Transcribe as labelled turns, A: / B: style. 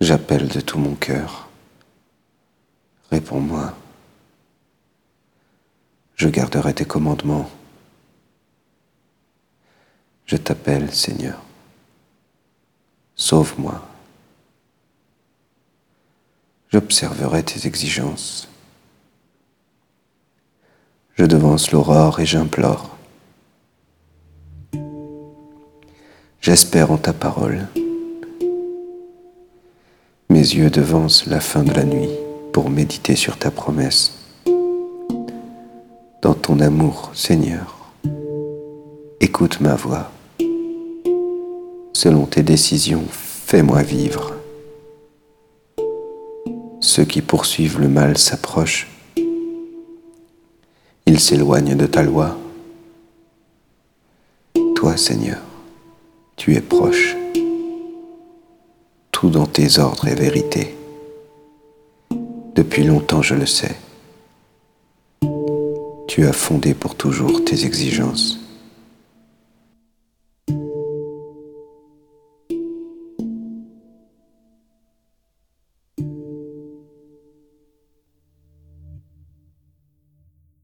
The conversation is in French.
A: J'appelle de tout mon cœur. Réponds-moi. Je garderai tes commandements. Je t'appelle, Seigneur. Sauve-moi. J'observerai tes exigences. Je devance l'aurore et j'implore. J'espère en ta parole. Mes yeux devancent la fin de la nuit pour méditer sur ta promesse. Dans ton amour, Seigneur, écoute ma voix. Selon tes décisions, fais-moi vivre. Ceux qui poursuivent le mal s'approchent. Ils s'éloignent de ta loi. Toi, Seigneur, tu es proche. Tout dans tes ordres est vérité. Depuis longtemps, je le sais. Tu as fondé pour toujours tes exigences.